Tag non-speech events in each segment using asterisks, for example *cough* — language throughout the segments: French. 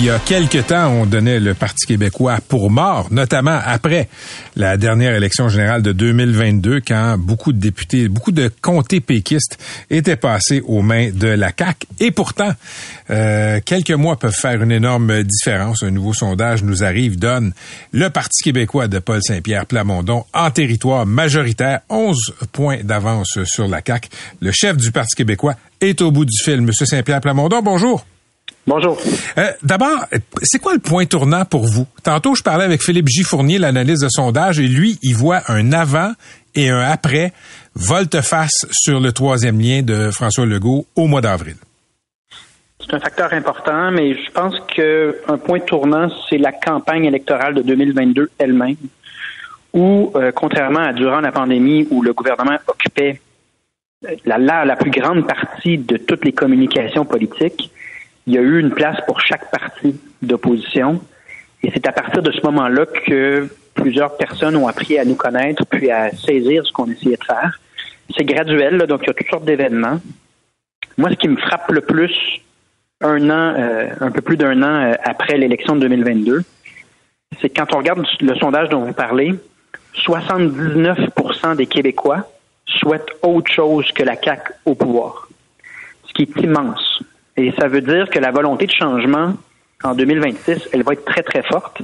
Il y a quelque temps, on donnait le Parti québécois pour mort, notamment après la dernière élection générale de 2022, quand beaucoup de députés, beaucoup de comtés péquistes étaient passés aux mains de la CAQ. Et pourtant, euh, quelques mois peuvent faire une énorme différence. Un nouveau sondage nous arrive, donne le Parti québécois de Paul Saint-Pierre Plamondon en territoire majoritaire, 11 points d'avance sur la CAQ. Le chef du Parti québécois est au bout du fil. Monsieur Saint-Pierre Plamondon, bonjour. Bonjour. Euh, D'abord, c'est quoi le point tournant pour vous? Tantôt, je parlais avec Philippe J. Fournier, l'analyse de sondage, et lui, il voit un avant et un après volte-face sur le troisième lien de François Legault au mois d'avril. C'est un facteur important, mais je pense qu'un point tournant, c'est la campagne électorale de 2022 elle-même, où, euh, contrairement à durant la pandémie, où le gouvernement occupait la, la, la plus grande partie de toutes les communications politiques, il y a eu une place pour chaque parti d'opposition. Et c'est à partir de ce moment-là que plusieurs personnes ont appris à nous connaître puis à saisir ce qu'on essayait de faire. C'est graduel, donc il y a toutes sortes d'événements. Moi, ce qui me frappe le plus, un an, euh, un peu plus d'un an euh, après l'élection de 2022, c'est quand on regarde le sondage dont vous parlez, 79% des Québécois souhaitent autre chose que la CAQ au pouvoir, ce qui est immense. Et ça veut dire que la volonté de changement en 2026, elle va être très, très forte.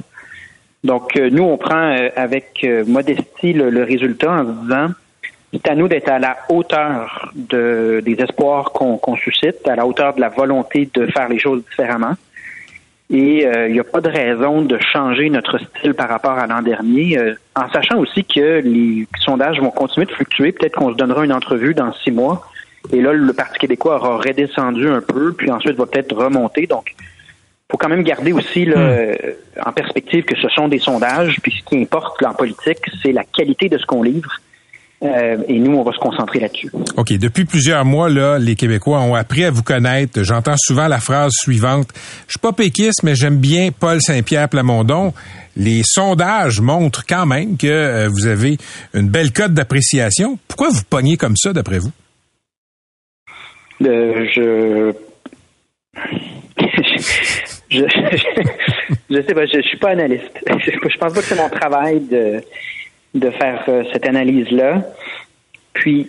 Donc, euh, nous, on prend euh, avec euh, modestie le, résultat en se disant, c'est à nous d'être à la hauteur de, des espoirs qu'on suscite, à la hauteur de la volonté de faire les choses différemment. Et il n'y a pas de raison de changer notre style par rapport à l'an dernier, en sachant aussi que les sondages vont continuer de fluctuer. Peut-être qu'on se donnera une entrevue dans six mois et là, le Parti québécois aura redescendu un peu, puis ensuite va peut-être remonter. Donc, faut quand même garder aussi là, Hmm. en perspective que ce sont des sondages, puis ce qui importe là, en politique, c'est la qualité de ce qu'on livre. Euh, et nous, on va se concentrer là-dessus. OK. Depuis plusieurs mois, là, les Québécois ont appris à vous connaître. J'entends souvent la phrase suivante. Je suis pas péquiste, mais j'aime bien Paul Saint-Pierre Plamondon. Les sondages montrent quand même que euh, vous avez une belle cote d'appréciation. Pourquoi vous pognez comme ça, d'après vous? Euh, je... *laughs* je... je sais pas, je, je suis pas analyste. *laughs* Je, pense pas que c'est mon travail de, de faire euh, cette analyse-là. Puis,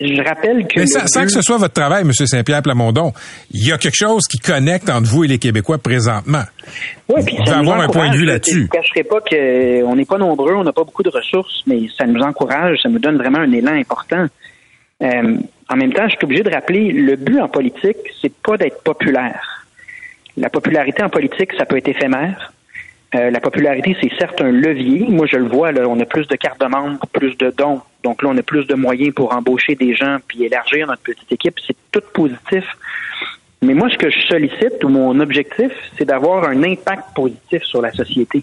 je rappelle que. Mais sans, que ce soit votre travail, M. Saint-Pierre Plamondon, il y a quelque chose qui connecte entre vous et les Québécois présentement. Ouais, puis Vous ça nous avoir un point de vue là. là-dessus. Je ne cacherai pas qu'on n'est pas nombreux, on n'a pas beaucoup de ressources, mais ça nous encourage, ça nous donne vraiment un élan important. Euh, en même temps, je suis obligé de rappeler, le but en politique, c'est pas d'être populaire. La popularité en politique, ça peut être éphémère. Euh, la popularité, c'est certes un levier. Moi, je le vois, là, on a plus de cartes de membres, plus de dons. Donc là, on a plus de moyens pour embaucher des gens puis élargir notre petite équipe. C'est tout positif. Mais moi, ce que je sollicite ou mon objectif, c'est d'avoir un impact positif sur la société.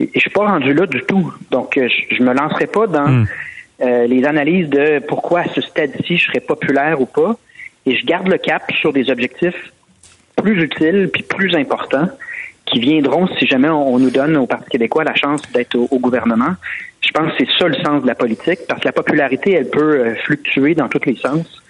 Et je suis pas rendu là du tout. Donc, euh, je, je me lancerai pas dans Hmm. Euh, les analyses de pourquoi à ce stade-ci je serais populaire ou pas. Et je garde le cap sur des objectifs plus utiles puis plus importants qui viendront si jamais on, nous donne au Parti québécois la chance d'être au, au gouvernement. Je pense que c'est ça le sens de la politique parce que la popularité, elle peut euh, fluctuer dans tous les sens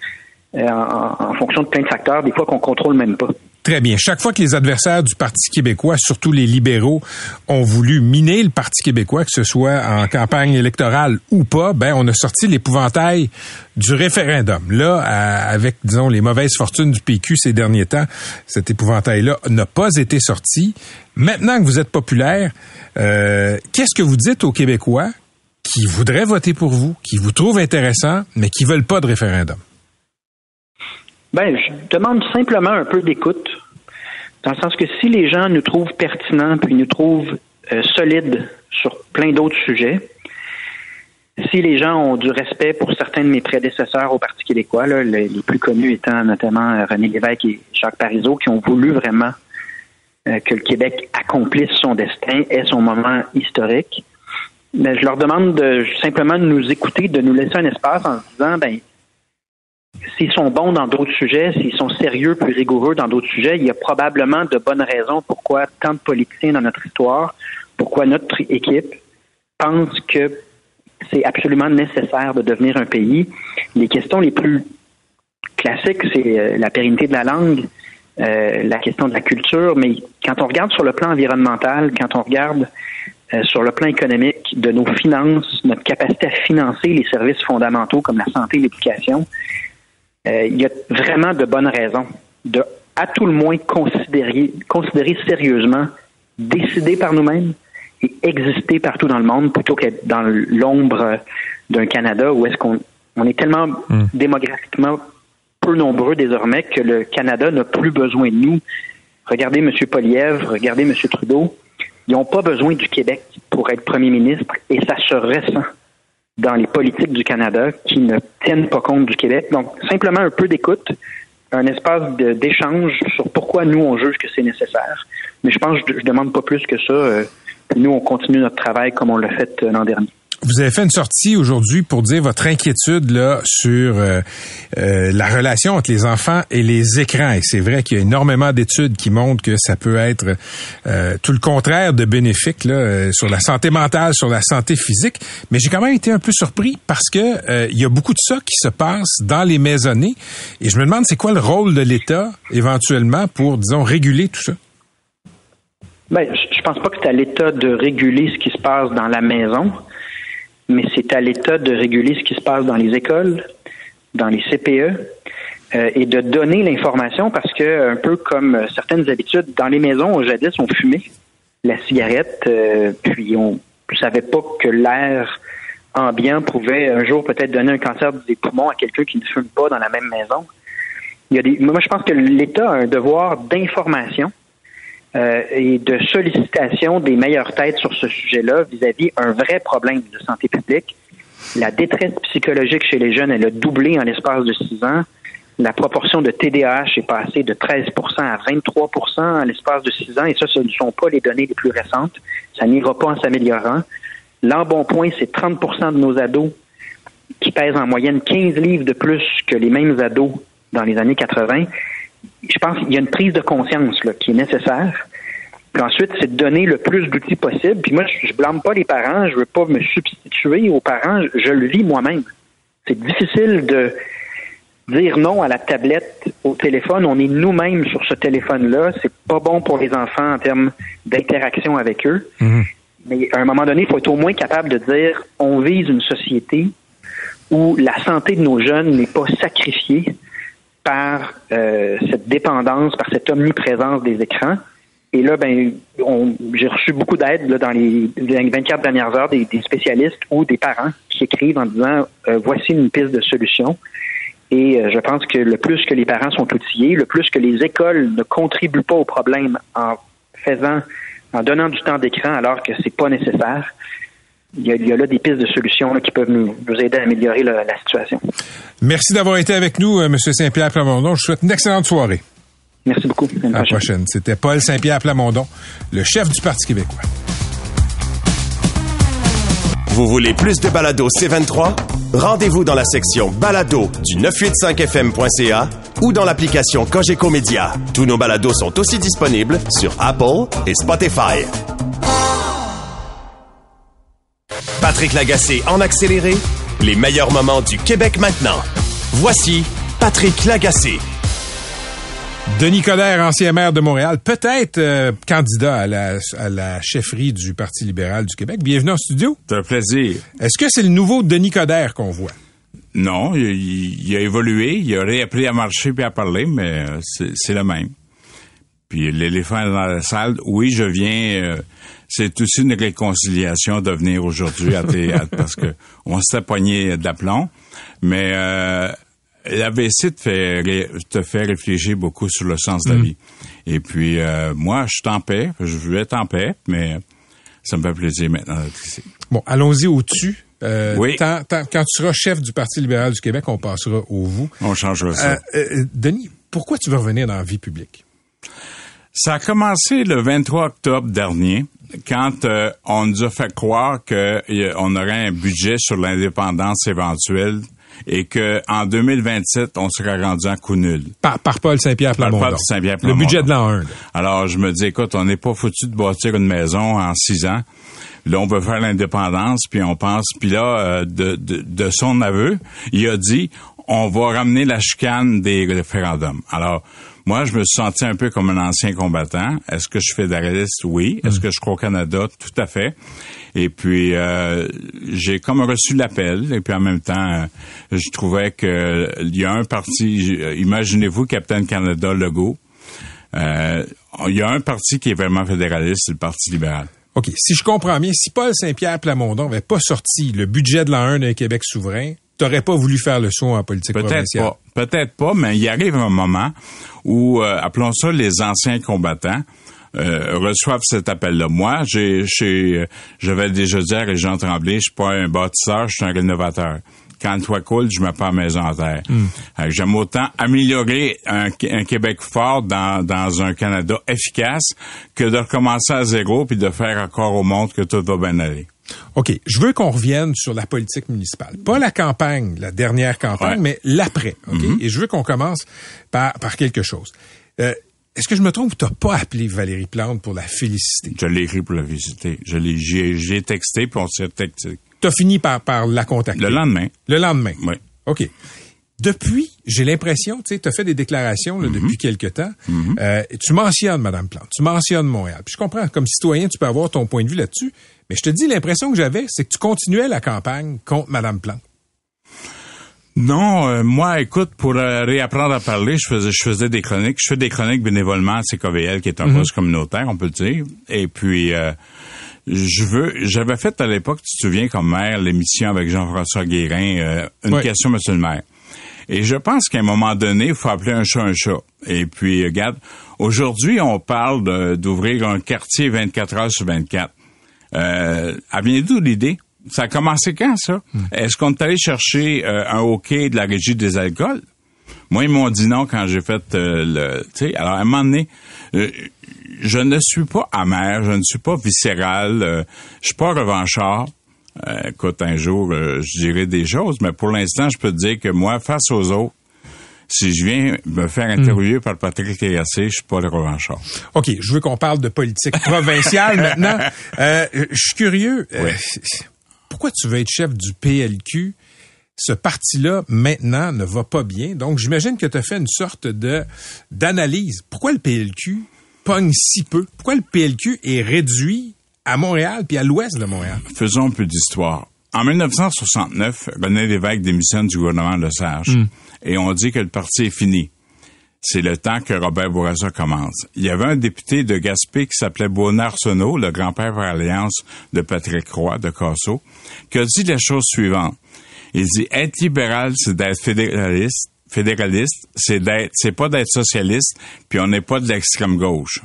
euh, en, en fonction de plein de facteurs, des fois qu'on contrôle même pas. Très bien. Chaque fois que les adversaires du Parti québécois, surtout les libéraux, ont voulu miner le Parti québécois, que ce soit en campagne électorale ou pas, ben on a sorti l'épouvantail du référendum. Là, avec disons les mauvaises fortunes du PQ ces derniers temps, cet épouvantail-là n'a pas été sorti. Maintenant que vous êtes populaire, euh, qu'est-ce que vous dites aux Québécois qui voudraient voter pour vous, qui vous trouvent intéressant, mais qui veulent pas de référendum? Ben, je demande simplement un peu d'écoute, dans le sens que si les gens nous trouvent pertinents puis nous trouvent euh, solides sur plein d'autres sujets. Si les gens ont du respect pour certains de mes prédécesseurs au Parti québécois, les, plus connus étant notamment René Lévesque et Jacques Parizeau, qui ont voulu vraiment euh, que le Québec accomplisse son destin, ait son moment historique, ben, je leur demande de, simplement de nous écouter, de nous laisser un espace en se disant, ben, s'ils sont bons dans d'autres sujets, s'ils sont sérieux, plus rigoureux dans d'autres sujets, il y a probablement de bonnes raisons pourquoi tant de politiciens dans notre histoire, pourquoi notre équipe pense que c'est absolument nécessaire de devenir un pays. Les questions les plus classiques, c'est euh, la pérennité de la langue, euh, la question de la culture, mais quand on regarde sur le plan environnemental, quand on regarde euh, sur le plan économique de nos finances, notre capacité à financer les services fondamentaux comme la santé et l'éducation, euh, il y a vraiment de bonnes raisons de, à tout le moins, considérer, considérer sérieusement, décider par nous-mêmes et exister partout dans le monde plutôt qu'être dans l'ombre d'un Canada où est-ce qu'on on est tellement hmm. démographiquement peu nombreux désormais que le Canada n'a plus besoin de nous. Regardez M. Polièvre, regardez M. Trudeau. Ils n'ont pas besoin du Québec pour être premier ministre et ça se ressent dans les politiques du Canada qui ne tiennent pas compte du Québec. Donc, simplement un peu d'écoute, un espace d'échange sur pourquoi nous, on juge que c'est nécessaire. Mais je pense que je, ne demande pas plus que ça. Euh, nous, on continue notre travail comme on l'a fait euh, l'an dernier. Vous avez fait une sortie aujourd'hui pour dire votre inquiétude là sur euh, euh, la relation entre les enfants et les écrans. Et c'est vrai qu'il y a énormément d'études qui montrent que ça peut être euh, tout le contraire de bénéfique là, sur la santé mentale, sur la santé physique. Mais j'ai quand même été un peu surpris parce que il y a beaucoup de ça qui se passe dans les maisonnées. Et je me demande c'est quoi le rôle de l'État éventuellement pour, disons, réguler tout ça? Ben, je pense pas que c'est à l'État de réguler ce qui se passe dans la maison mais c'est à l'État de réguler ce qui se passe dans les écoles, dans les CPE, euh, et de donner l'information parce que, un peu comme certaines habitudes, dans les maisons, jadis, on fumait la cigarette, euh, puis on ne savait pas que l'air ambiant pouvait un jour peut-être donner un cancer des poumons à quelqu'un qui ne fume pas dans la même maison. Il y a des, moi, je pense que l'État a un devoir d'information euh, et de sollicitation des meilleures têtes sur ce sujet-là vis-à-vis un vrai problème de santé publique. La détresse psychologique chez les jeunes, elle a doublé en l'espace de six ans. La proportion de TDAH est passée de 13 à 23 en l'espace de six ans, et ça, ce ne sont pas les données les plus récentes. Ça n'ira pas en s'améliorant. L'embonpoint, c'est 30 de nos ados qui pèsent en moyenne 15 livres de plus que les mêmes ados dans les années 80 je pense qu'il y a une prise de conscience là, qui est nécessaire. Puis ensuite, c'est de donner le plus d'outils possible. Puis moi, je, ne blâme pas les parents, je veux pas me substituer aux parents, je, le vis moi-même. C'est difficile de dire non à la tablette, au téléphone. On est nous-mêmes sur ce téléphone-là. C'est pas bon pour les enfants en termes d'interaction avec eux. Mhm. Mais à un moment donné, il faut être au moins capable de dire on vise une société où la santé de nos jeunes n'est pas sacrifiée par euh, cette dépendance, par cette omniprésence des écrans. Et là, ben, j'ai reçu beaucoup d'aide dans les 24 dernières heures des, spécialistes ou des parents qui écrivent en disant euh, voici une piste de solution. Et euh, je pense que le plus que les parents sont outillés, le plus que les écoles ne contribuent pas au problème en faisant, en donnant du temps d'écran alors que c'est pas nécessaire, il y, a, là des pistes de solutions qui peuvent nous, aider à améliorer la, situation. Merci d'avoir été avec nous, euh, M. Saint-Pierre Plamondon. Je vous souhaite une excellente soirée. Merci beaucoup. À la prochaine. C'était Paul Saint-Pierre Plamondon, le chef du Parti québécois. Vous voulez plus de balado C23? Rendez-vous dans la section balado du 985fm.ca ou dans l'application Cogeco Média. Tous nos balados sont aussi disponibles sur Apple et Spotify. Patrick Lagacé en accéléré, les meilleurs moments du Québec maintenant. Voici Patrick Lagacé. Denis Coderre, ancien maire de Montréal, peut-être euh, candidat à la, chefferie du Parti libéral du Québec. Bienvenue en studio. C'est un plaisir. Est-ce que c'est le nouveau Denis Coderre qu'on voit? Non, il, a évolué, il a réappris à marcher puis à parler, mais euh, c'est le même. Puis l'éléphant dans la salle, oui, je viens... Euh, c'est aussi une réconciliation de venir aujourd'hui à théâtre *laughs* parce que on s'est poigné de l'aplomb. Mais euh, l'AVC te fait, te fait réfléchir beaucoup sur le sens de la mm. vie. Et puis, euh, moi, je suis en paix. Je veux être en paix, mais Ça me fait plaisir maintenant d'être ici. Bon, allons-y au-dessus. Euh, Oui. tant- tant- quand tu seras chef du Parti libéral du Québec, on passera au vous. On changera ça. Euh, Denis, pourquoi tu veux revenir dans la vie publique? Ça a commencé le 23 octobre dernier, quand euh, on nous a fait croire qu'on aurait un budget sur l'indépendance éventuelle et que en 2027, on serait rendu en coup nul. Par, par Paul Saint-Pierre Par Plamondon. Paul Saint-Pierre Le budget de l'an 1. là. Alors, je me dis, écoute, on n'est pas foutu de bâtir une maison en six ans. Là, on veut faire l'indépendance, puis on pense, puis là, euh, de, de, de son aveu, il a dit, on va ramener la chicane des référendums. Alors, moi, je me suis senti un peu comme un ancien combattant. Est-ce que je suis fédéraliste? Oui. Est-ce que je crois au Canada? Tout à fait. Et puis, euh, j'ai comme reçu l'appel. Et puis, en même temps, euh, je trouvais que euh, il y a un parti, euh, imaginez-vous, Capitaine Canada Legault, euh, il y a un parti qui est vraiment fédéraliste, c'est le Parti libéral. OK. Si je comprends bien, si Paul Saint-Pierre Plamondon n'avait pas sorti le budget de l'an 1 d'un Québec souverain, t'aurais pas voulu faire le saut en politique Peut-être provinciale. pas. Peut-être pas, mais il arrive un moment où, euh, appelons ça les anciens combattants, euh, reçoivent cet appel-là. Moi, j'ai, j'ai, euh, j'avais déjà dit à Régent Tremblay, je suis pas un bâtisseur, je suis un rénovateur. Quand le toit coule, je mets pas maison en terre. Que J'aime autant améliorer un, un Québec fort dans, dans un Canada efficace que de recommencer à zéro puis de faire encore au monde que tout va bien aller. OK. Je veux qu'on revienne sur la politique municipale. Pas la campagne, la dernière campagne, Ouais. mais l'après. OK? Et je veux qu'on commence par, par quelque chose. Euh, Est-ce que je me trompe ou t'as pas appelé Valérie Plante pour la féliciter? Je l'ai écrit pour la visiter. Je l'ai, j'ai, texté puis on s'est texté. T'as fini par, par la contacter? Le lendemain. Le lendemain. Oui. OK. Depuis, j'ai l'impression, tu sais, tu as fait des déclarations là, Mhm. depuis quelque temps. Euh, tu mentionnes Madame Plante, tu mentionnes Montréal. Puis je comprends, comme citoyen, tu peux avoir ton point de vue là-dessus. Mais je te dis, l'impression que j'avais, c'est que tu continuais la campagne contre Madame Plante. Non, euh, moi, écoute, pour euh, réapprendre à parler, je faisais, je faisais des chroniques. Je fais des chroniques bénévolement à CKVL, qui est un poste communautaire, on peut le dire. Et puis, euh, je veux, j'avais fait à l'époque, tu te souviens, comme maire, l'émission avec Jean-François Guérin, euh, une question, monsieur le maire. Et je pense qu'à un moment donné, il faut appeler un chat un chat. Et puis, euh, regarde, aujourd'hui, on parle d'ouvrir un quartier 24 heures sur 24. Euh, elle vient d'où l'idée? Ça a commencé quand, ça? Est-ce qu'on est allé chercher euh, un OK de la régie des alcools? Moi, ils m'ont dit non quand j'ai fait euh, le... Tu sais, alors, à un moment donné, euh, je ne suis pas amer, je ne suis pas viscéral, euh, je suis pas revanchard. Euh, écoute, un jour, je dirai des choses, mais pour l'instant, je peux te dire que moi, face aux autres, si je viens me faire interviewer par Patrick Terrassé, je suis pas le revanchard. OK, je veux qu'on parle de politique provinciale *laughs* maintenant. Euh, je suis curieux. euh, Ouais. pourquoi tu veux être chef du PLQ? Ce parti-là, maintenant, ne va pas bien. Donc, j'imagine que tu as fait une sorte de d'analyse. Pourquoi le PLQ pogne si peu? Pourquoi le PLQ est réduit à Montréal puis à l'ouest de Montréal? Faisons un peu d'histoire. En 1969, René Lévesque démissionne du gouvernement de Sage et on dit que le parti est fini. C'est le temps que Robert Bourassa commence. Il y avait un député de Gaspé qui s'appelait Bonnard Arsenault, le grand-père par alliance de Patrick Roy de Casso, qui a dit la chose suivante. Il dit être libéral, c'est d'être fédéraliste. Fédéraliste, c'est d'être, c'est pas d'être socialiste, puis on n'est pas de l'extrême gauche.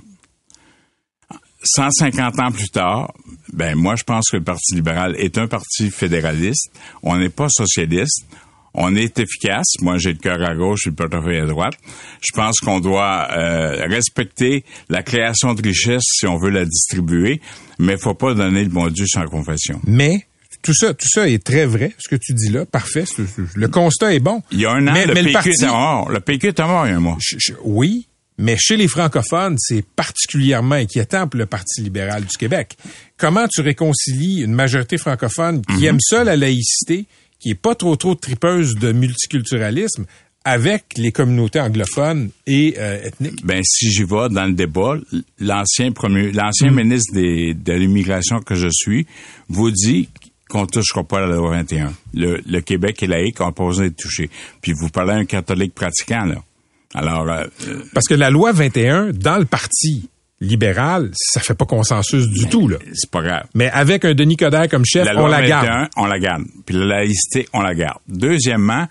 150 ans plus tard, ben moi je pense que le Parti libéral est un parti fédéraliste. On n'est pas socialiste. On est efficace. Moi, j'ai le cœur à gauche et le portefeuille à droite. Je pense qu'on doit euh, respecter la création de richesse si on veut la distribuer, mais faut pas donner le bon Dieu sans confession. Mais tout ça, tout ça est très vrai, ce que tu dis là. Parfait. Le constat est bon. Il y a un an, mais, le mais PQ parti, est mort. Le PQ est mort il y a un mois. Je- je- oui, mais chez les francophones, c'est particulièrement inquiétant pour le Parti libéral du Québec. Comment tu réconcilies une majorité francophone qui aime ça la laïcité, qui est pas trop trop tripeuse de multiculturalisme, avec les communautés anglophones et euh, ethniques? Ben, si j'y vais dans le débat, l'ancien premier, l'ancien ministre des- de l'immigration que je suis vous dit qu'on touchera pas à la loi 21. Le, le Québec est laïque, on n'a pas besoin d'être touché. Puis vous parlez à un catholique pratiquant, là. Alors, euh, euh, Parce que la loi 21, dans le Parti libéral, ça fait pas consensus du tout, là. c'est pas grave. Mais avec un Denis Coderre comme chef, La on la 21, garde. on la garde. Puis la laïcité, on la garde. Deuxièmement,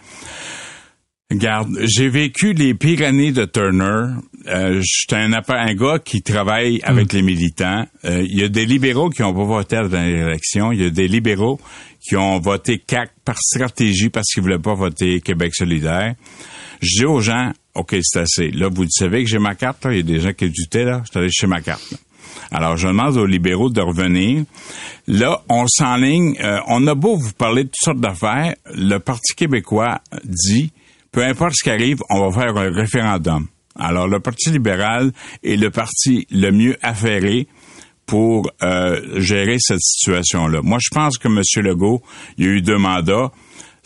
Regarde, j'ai vécu les pires années de Turner. Euh, J'étais un, un gars qui travaille avec les militants. Euh, Il y a des libéraux qui ont pas voté dans l'élection. Il y a des libéraux qui ont voté CAC par stratégie parce qu'ils voulaient pas voter Québec solidaire. Je dis aux gens, OK, c'est assez. Là, vous savez que j'ai ma carte. Il y a des gens qui doutaient. Là. Je suis allé chez ma carte. là. Alors, je demande aux libéraux de revenir. Là, on s'enligne. euh, on a beau vous parler de toutes sortes d'affaires. Le Parti québécois dit, peu importe ce qui arrive, on va faire un référendum. Alors, le Parti libéral est le parti le mieux affairé pour euh, gérer cette situation-là. Moi, je pense que M. Legault, il a eu deux mandats.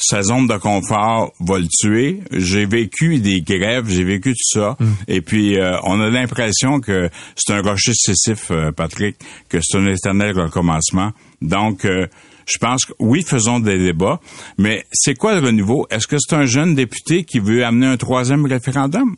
Sa zone de confort va le tuer. J'ai vécu des grèves, j'ai vécu tout ça. Et puis, euh, on a l'impression que c'est un rocher successif, euh, Patrick, que c'est un éternel recommencement. Donc, euh, je pense que oui, faisons des débats, mais c'est quoi le renouveau? Est-ce que c'est un jeune député qui veut amener un troisième référendum?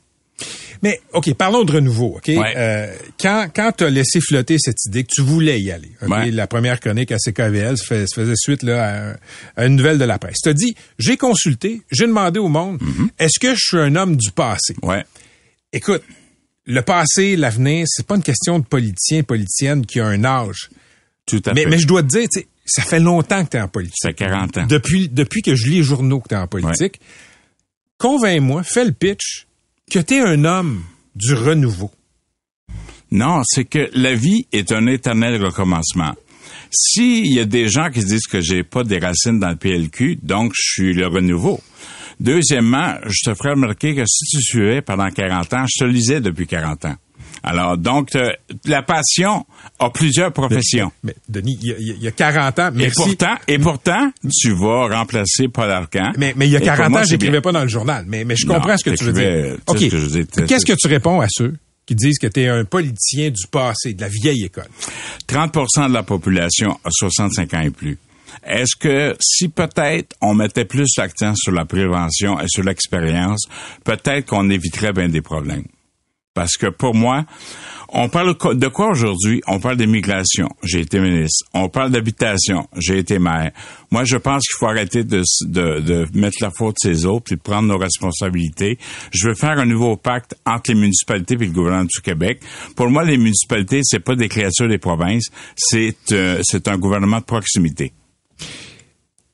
Mais, OK, parlons de renouveau, OK? Ouais. Euh, quand quand tu as laissé flotter cette idée que tu voulais y aller, OK? Ouais. La première chronique à CKVL se faisait suite là, à, à une nouvelle de la presse. Tu as dit, j'ai consulté, j'ai demandé au monde, Mm-hmm. est-ce que je suis un homme du passé? Ouais. Écoute, le passé, l'avenir, c'est pas une question de politicien, politicienne qui a un âge. Tout à Mais, fait. mais je dois te dire, tu sais, ça fait longtemps que tu es en politique. Ça fait 40 ans. Depuis, depuis que je lis les journaux que tu es en politique, convainc-moi, fais le pitch que tu es un homme du renouveau. Non, c'est que la vie est un éternel recommencement. S'il y a des gens qui disent que j'ai pas des racines dans le PLQ, donc je suis le renouveau. Deuxièmement, je te ferai remarquer que si tu suivais pendant 40 ans, je te lisais depuis 40 ans. Alors, donc, euh, la passion a plusieurs professions. Mais Denis, il y a, il y a 40 ans, Et merci. pourtant, et pourtant, tu vas remplacer Paul Arcan. mais, mais il y a Et pour 40 moi, ans, j'écrivais pas dans le journal. Mais, mais je Non, comprends ce que tu veux dire. dire. Qu'est-ce que tu réponds à ceux qui disent que tu es un politicien du passé, de la vieille école? 30% de la population a 65 ans et plus. Est-ce que si peut-être on mettait plus l'accent sur la prévention et sur l'expérience, peut-être qu'on éviterait bien des problèmes? Parce que pour moi, on parle de quoi aujourd'hui? On parle d'immigration. J'ai été ministre. On parle d'habitation. J'ai été maire. Moi, je pense qu'il faut arrêter de, de, de mettre la faute ses autres et de prendre nos responsabilités. Je veux faire un nouveau pacte entre les municipalités et le gouvernement du Québec. Pour moi, les municipalités, c'est pas des créatures des provinces. C'est euh, c'est un gouvernement de proximité.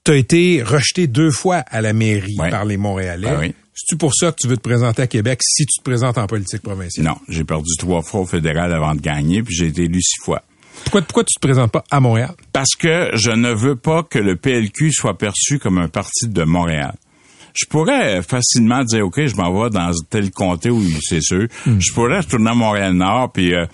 Tu as été rejeté deux fois à la mairie par les Montréalais. Ben oui. C'est-tu pour ça que tu veux te présenter à Québec si tu te présentes en politique provinciale? Non, j'ai perdu trois fois au fédéral avant de gagner, puis j'ai été élu six fois. Pourquoi, pourquoi tu te présentes pas à Montréal? Parce que je ne veux pas que le PLQ soit perçu comme un parti de Montréal. Je pourrais facilement dire, OK, je m'en vais dans tel comté où c'est sûr. Je pourrais retourner à Montréal-Nord, puis euh,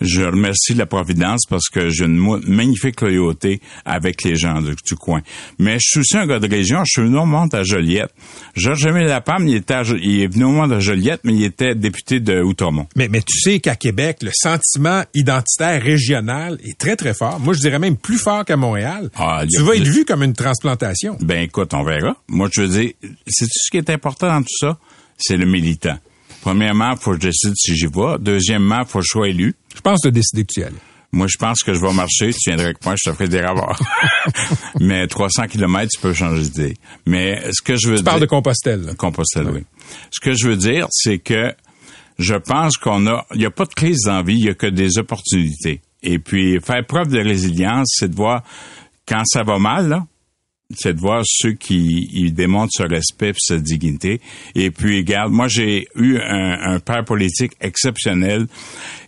je remercie la Providence parce que j'ai une magnifique loyauté avec les gens du, du coin. Mais je suis aussi un gars de région. Je suis venu au monde à Joliette. Georges-Émile Lapam, il, était à il est venu au monde à Joliette, mais il était député de Outremont. Mais, mais tu sais qu'à Québec, le sentiment identitaire régional est très, très fort. Moi, je dirais même plus fort qu'à Montréal. Ah, tu vas être vu comme une transplantation. Ben écoute, on verra. Moi, je veux dire, c'est tout ce qui est important dans tout ça, c'est le militant. Premièrement, il faut que je décide si j'y vais. Deuxièmement, il faut que je sois élu. Je pense de décider que tu y allais. Moi, je pense que je vais marcher. Tu viendrais avec moi, je te ferai des ravoirs. *laughs* Mais 300 km, tu peux changer d'idée. Mais ce que je veux Tu dire... parles de Compostelle. là. Compostelle, oui. Ce que je veux dire, c'est que je pense qu'on a, il n'y a pas de crise d'envie, il y a que des opportunités. Et puis, faire preuve de résilience, c'est de voir quand ça va mal, là, c'est de voir ceux qui ils démontrent ce respect et cette dignité. Et puis, regarde, moi, j'ai eu un, un père politique exceptionnel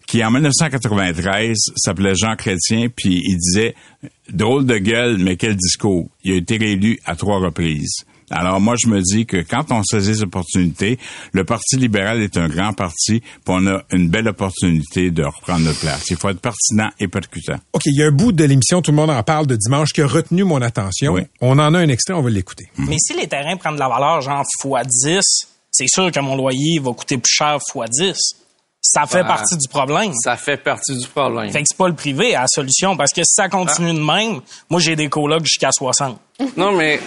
qui, en 1993, s'appelait Jean Chrétien, puis il disait « Drôle de gueule, mais quel discours! » Il a été réélu à trois reprises. Alors moi, je me dis que quand on saisit les opportunités, le Parti libéral est un grand parti, puis on a une belle opportunité de reprendre notre place. Il faut être pertinent et percutant. OK, il y a un bout de l'émission, tout le monde en parle de dimanche, qui a retenu mon attention. Oui. On en a un extrait, on va l'écouter. Mais si les terrains prennent de la valeur, genre x 10, c'est sûr que mon loyer va coûter plus cher x 10. Ça fait Ben, partie du problème. Ça fait partie du problème. Fait que c'est pas le privé à la solution, parce que si ça continue de même, moi j'ai des colocs jusqu'à 60. Non, mais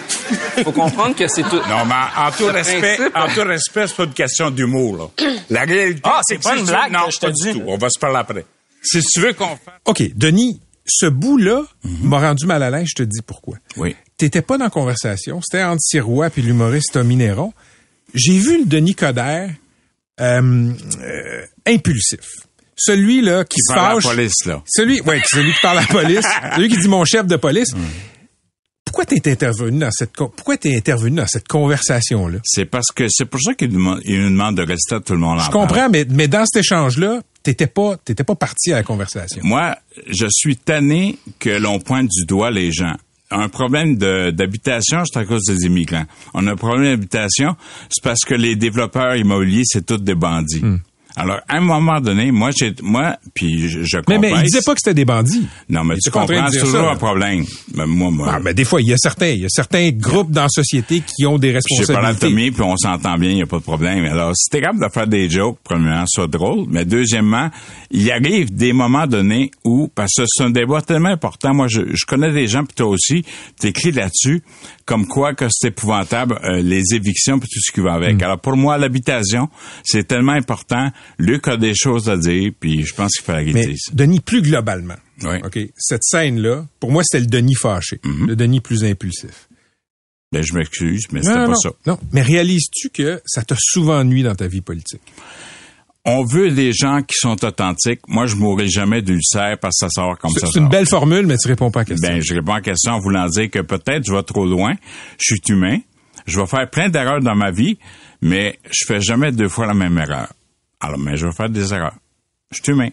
faut comprendre que c'est tout. Non, mais en tout Le respect, principe- en tout respect, c'est pas une question d'humour, là. La réalité. Ah, c'est pas une blague Non, que je te pas dis. du tout. On va se parler après. Si tu veux qu'on fasse. OK, Denis, ce bout-là m'a rendu mal à l'aise, je te dis pourquoi. Oui. T'étais pas dans la conversation, c'était entre Sirois puis l'humoriste Tommy Néron. j'ai vu le Denis Coderre euh, euh, impulsif. Celui là qui, Qui se parle à la fâche. police, là. Celui, ouais, celui qui parle à la police, *laughs* celui qui dit mon chef de police. Pourquoi t'es intervenu dans cette pourquoi t'es intervenu dans cette conversation là C'est parce que c'est pour ça qu'il nous demande, il nous demande de rester à tout le monde. Je en parle. comprends, mais mais dans cet échange là, t'étais pas t'étais pas parti à la conversation. Moi, je suis tanné que l'on pointe du doigt les gens. Un problème d'habitation, c'est à cause des immigrants. On a un problème d'habitation, c'est parce que les développeurs immobiliers, c'est tous des bandits. Hmm. Alors, à un moment donné, moi, j'ai, moi, puis je, je Mais comprends. mais il disait pas que c'était des bandits. Non, mais Il tu comprends, c'est toujours ça. un problème. Mais moi, moi, Ah, mais des fois, il y a certains, il y a certains groupes dans la société qui ont des J'ai parlé à responsabilités. Tommy, puis on s'entend bien, il n'y a pas de problème. Alors, si t'es capable de faire des jokes, premièrement, soit drôle, mais deuxièmement, il arrive des moments donnés où, parce que c'est un débat tellement important, moi, je, je connais des gens, puis toi aussi, t'écris là-dessus, comme quoi que c'est épouvantable, euh, les évictions, puis tout ce qui va avec. Alors, pour moi, l'habitation, c'est tellement important. Luc a des choses à dire, puis je pense qu'il faut arrêter Mais ça. Denis, plus globalement, Oui. ok, cette scène-là, pour moi, c'était le Denis fâché, Mhm. le Denis plus impulsif. Ben, je m'excuse, mais c'était pas non, ça. non. Mais réalises-tu que ça t'a souvent nuit dans ta vie politique? On veut des gens qui sont authentiques. Moi, je mourrai jamais d'ulcère parce que ça sort comme ça c'est une belle formule, mais tu réponds pas à la question. Ben, je réponds à la question en voulant dire que peut-être je vais trop loin. Je suis humain. Je vais faire plein d'erreurs dans ma vie, mais je fais jamais deux fois la même erreur. Alors, mais je vais faire des erreurs. Je suis humain.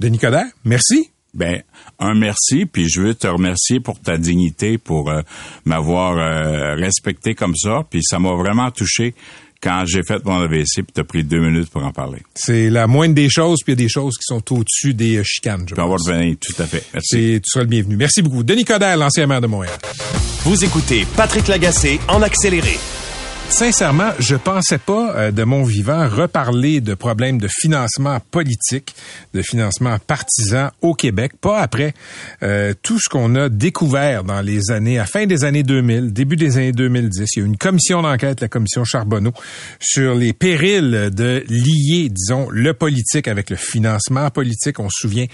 Denis Coderre, merci. Ben, un merci, puis je veux te remercier pour ta dignité, pour euh, m'avoir euh, respecté comme ça, puis ça m'a vraiment touché quand j'ai fait mon AVC, puis t'as pris deux minutes pour en parler. C'est la moindre des choses, puis il y a des choses qui sont au-dessus des euh, chicanes, je Puis on va pense. revenir, tout à fait. Merci. Tu seras le bienvenu. Merci beaucoup. Denis Coderre, l'ancien maire de Montréal. Vous écoutez Patrick Lagacé en accéléré. Sincèrement, je pensais pas euh, de mon vivant reparler de problèmes de financement politique, de financement partisan au Québec, pas après euh, tout ce qu'on a découvert dans les années, à fin des années 2000, début des années 2010. Il y a eu une commission d'enquête, la commission Charbonneau, sur les périls de lier, disons, le politique avec le financement politique. On se souvient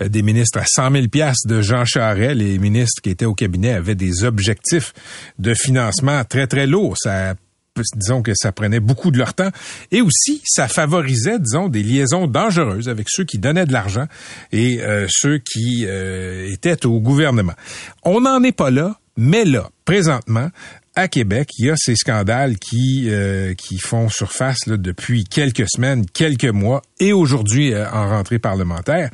euh, des ministres à 100 000 piastres de Jean Charest. Les ministres qui étaient au cabinet avaient des objectifs de financement très, très lourds. Ça disons que ça prenait beaucoup de leur temps et aussi ça favorisait disons des liaisons dangereuses avec ceux qui donnaient de l'argent et euh, ceux qui euh, étaient au gouvernement. On n'en est pas là, mais là présentement à Québec, il y a ces scandales qui euh, qui font surface là, depuis quelques semaines, quelques mois et aujourd'hui euh, en rentrée parlementaire.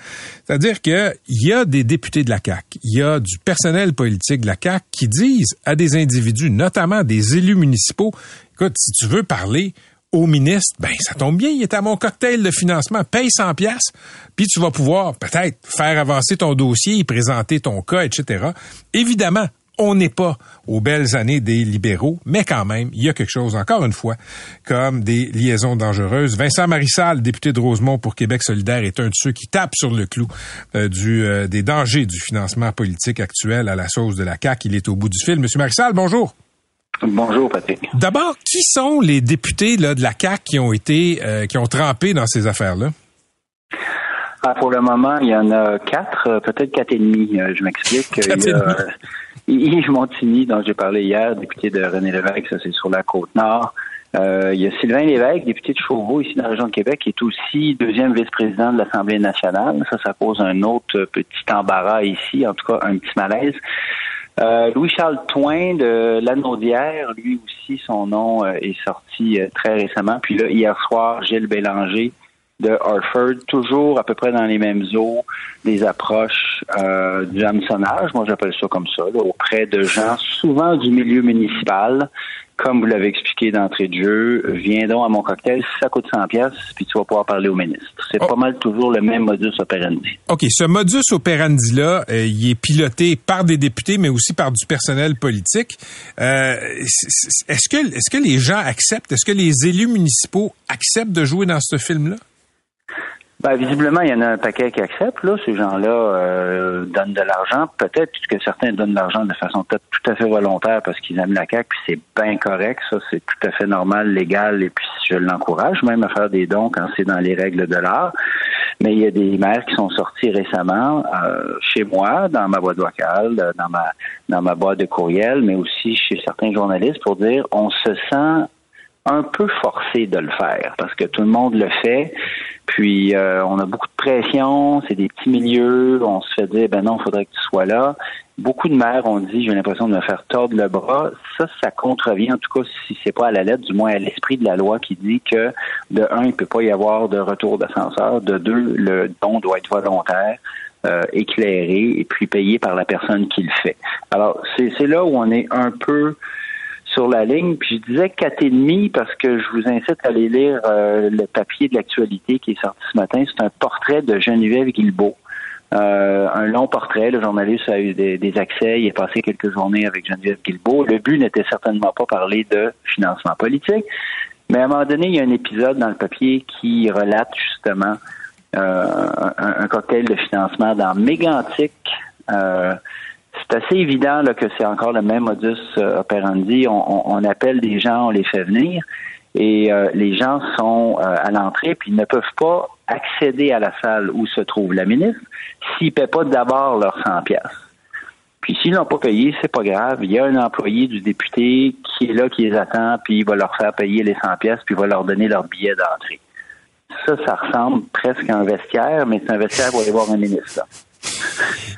C'est-à-dire que il y a des députés de la CAC, il y a du personnel politique de la CAC qui disent à des individus, notamment des élus municipaux, écoute, si tu veux parler au ministre, ben ça tombe bien, il est à mon cocktail de financement, paye 100 pièces, puis tu vas pouvoir peut-être faire avancer ton dossier, présenter ton cas, etc. Évidemment, on n'est pas aux belles années des libéraux, mais quand même, il y a quelque chose, encore une fois, comme des liaisons dangereuses. Vincent Marissal, député de Rosemont pour Québec solidaire, est un de ceux qui tape sur le clou euh, du, euh, des dangers du financement politique actuel à la sauce de la CAQ. Il est au bout du fil. Monsieur Marissal, bonjour. Bonjour, Patrick. D'abord, qui sont les députés là, de la CAQ qui ont été, euh, qui ont trempé dans ces affaires-là? Ah, pour le moment, il y en a quatre, euh, peut-être quatre et demi. euh, je m'explique. *laughs* Il y a *laughs* Yves Montigny, dont j'ai parlé hier, député de René Lévesque, ça c'est sur la Côte-Nord. Euh, il y a Sylvain Lévesque, député de Chauveau, ici dans la région de Québec, qui est aussi deuxième vice-président de l'Assemblée nationale. Ça, ça pose un autre petit embarras ici, en tout cas un petit malaise. Euh, Louis-Charles Toin de Lanaudière, lui aussi, son nom euh, est sorti euh, très récemment. Puis là, hier soir, Gilles Bélanger de Hartford, toujours à peu près dans les mêmes eaux, des approches euh, du hameçonnage, moi j'appelle ça comme ça, là, auprès de gens souvent du milieu municipal. Comme vous l'avez expliqué d'entrée de jeu, viens donc à mon cocktail, si ça coûte 100 pièces, puis tu vas pouvoir parler au ministre. C'est Oh. pas mal toujours le même modus operandi. OK, ce modus operandi-là, euh, il est piloté par des députés, mais aussi par du personnel politique. Euh, est-ce que, est-ce que les gens acceptent, est-ce que les élus municipaux acceptent de jouer dans ce film-là? Ben, visiblement, il y en a un paquet qui acceptent. Là. Ces gens-là euh, donnent de l'argent. Peut-être que certains donnent de l'argent de façon tout à fait volontaire parce qu'ils aiment la CAQ, puis c'est bien correct. Ça, c'est tout à fait normal, légal, et puis je l'encourage même à faire des dons quand c'est dans les règles de l'art. Mais il y a des maires qui sont sortis récemment euh, chez moi, dans ma boîte vocale, dans ma dans ma boîte de courriel, mais aussi chez certains journalistes pour dire on se sent un peu forcé de le faire parce que tout le monde le fait. Puis euh, on a beaucoup de pression, c'est des petits milieux, on se fait dire ben non, faudrait que tu sois là. Beaucoup de maires ont dit j'ai l'impression de me faire tordre le bras. Ça, ça contrevient, en tout cas, si c'est pas à la lettre, du moins à l'esprit de la loi qui dit que de un, il peut pas y avoir de retour d'ascenseur, de deux, le don doit être volontaire. Euh, éclairé et puis payé par la personne qui le fait. Alors, c'est là où on est un peu sur la ligne. Je disais quatre et demi parce que je vous incite à aller lire euh, le papier de l'actualité qui est sorti ce matin. C'est un portrait de Geneviève Guilbeault. Euh, un long portrait. Le journaliste a eu des, accès. Il a passé quelques journées avec Geneviève Guilbeault. Le but n'était certainement pas parler de financement politique. Mais à un moment donné, il y a un épisode dans le papier qui relate justement euh, un, cocktail de financement dans Mégantic. Euh, c'est assez évident que c'est encore le même modus euh, operandi. On, appelle des gens, on les fait venir, et euh, les gens sont euh, à l'entrée, puis ils ne peuvent pas accéder à la salle où se trouve la ministre s'ils ne paient pas d'abord leurs 100 pièces. Puis s'ils n'ont pas payé, c'est pas grave. Il y a un employé du député qui est là, qui les attend, puis il va leur faire payer les 100 pièces, puis il va leur donner leur billet d'entrée. Ça, ça ressemble presque à un vestiaire, mais c'est un vestiaire pour aller voir un ministre.